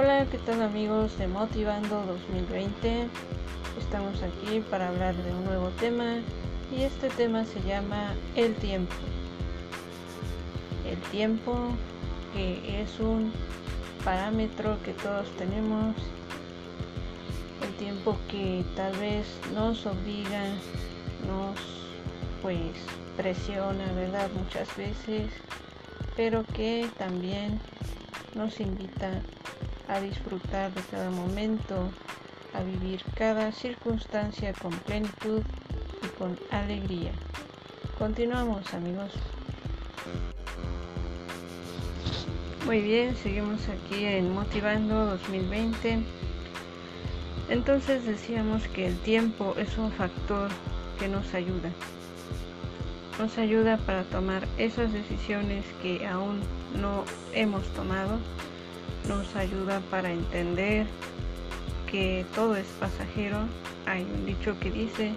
Hola, ¿qué tal amigos de Motivando 2020? Estamos aquí para hablar de un nuevo tema y este tema se llama el tiempo. El tiempo que es un parámetro que todos tenemos, el tiempo que tal vez nos obliga, nos pues presiona, ¿verdad? Muchas veces, pero que también nos invita a disfrutar de cada momento, a vivir cada circunstancia con plenitud y con alegría. Continuamos amigos. Muy bien, seguimos aquí en Motivando 2020. Entonces decíamos que el tiempo es un factor que nos ayuda. Nos ayuda para tomar esas decisiones que aún no hemos tomado nos ayuda para entender que todo es pasajero. Hay un dicho que dice,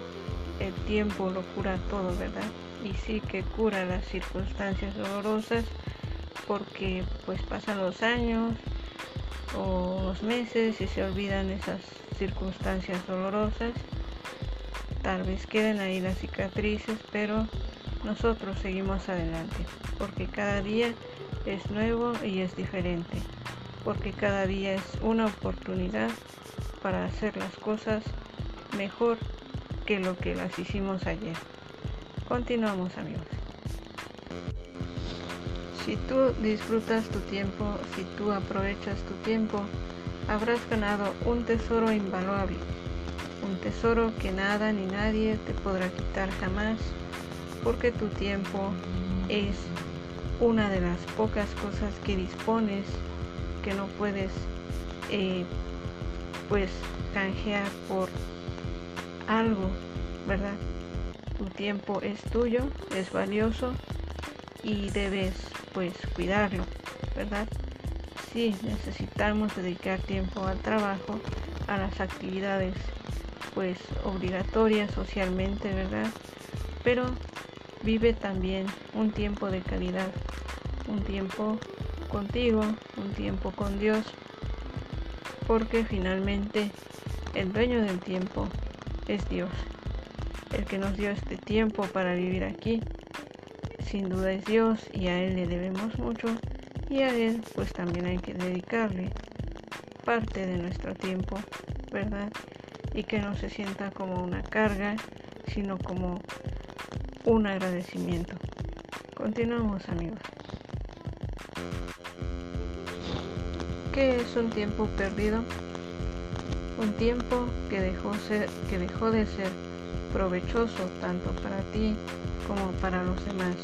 el tiempo lo cura todo, ¿verdad? Y sí que cura las circunstancias dolorosas porque pues pasan los años o los meses y se olvidan esas circunstancias dolorosas. Tal vez queden ahí las cicatrices, pero nosotros seguimos adelante porque cada día es nuevo y es diferente porque cada día es una oportunidad para hacer las cosas mejor que lo que las hicimos ayer. Continuamos amigos. Si tú disfrutas tu tiempo, si tú aprovechas tu tiempo, habrás ganado un tesoro invaluable, un tesoro que nada ni nadie te podrá quitar jamás, porque tu tiempo es una de las pocas cosas que dispones que no puedes eh, pues canjear por algo, ¿verdad? Tu tiempo es tuyo, es valioso y debes pues cuidarlo, ¿verdad? Sí, necesitamos dedicar tiempo al trabajo, a las actividades pues obligatorias socialmente, ¿verdad? Pero vive también un tiempo de calidad, un tiempo contigo, un tiempo con Dios, porque finalmente el dueño del tiempo es Dios, el que nos dio este tiempo para vivir aquí. Sin duda es Dios y a Él le debemos mucho y a Él pues también hay que dedicarle parte de nuestro tiempo, ¿verdad? Y que no se sienta como una carga, sino como un agradecimiento. Continuamos amigos. ¿Qué es un tiempo perdido? Un tiempo que dejó, que dejó de ser provechoso tanto para ti como para los demás.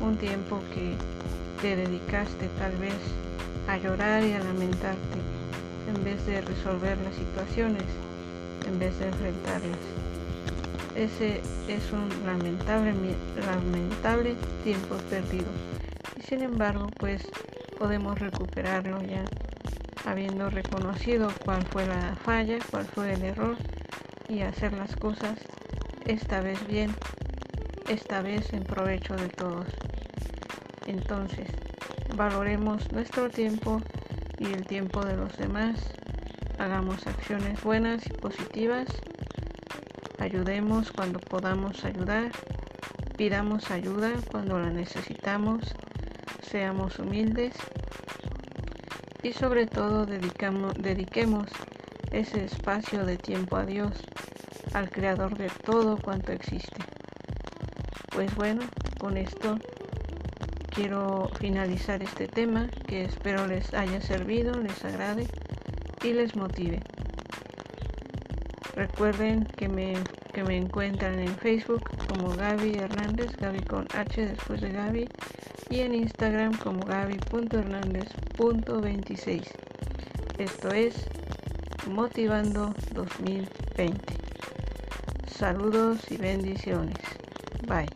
Un tiempo que te dedicaste tal vez a llorar y a lamentarte en vez de resolver las situaciones, en vez de enfrentarlas. Ese es un lamentable, lamentable tiempo perdido. Y sin embargo, pues podemos recuperarlo ya habiendo reconocido cuál fue la falla, cuál fue el error y hacer las cosas esta vez bien, esta vez en provecho de todos. Entonces, valoremos nuestro tiempo y el tiempo de los demás, hagamos acciones buenas y positivas, ayudemos cuando podamos ayudar, pidamos ayuda cuando la necesitamos, seamos humildes y sobre todo dediquemos ese espacio de tiempo a Dios, al creador de todo cuanto existe. Pues bueno, con esto quiero finalizar este tema que espero les haya servido, les agrade y les motive. Recuerden que me, que me encuentran en Facebook como Gaby Hernández, Gaby con H después de Gaby, y en Instagram como gaby.hernández.26. Esto es Motivando 2020. Saludos y bendiciones. Bye.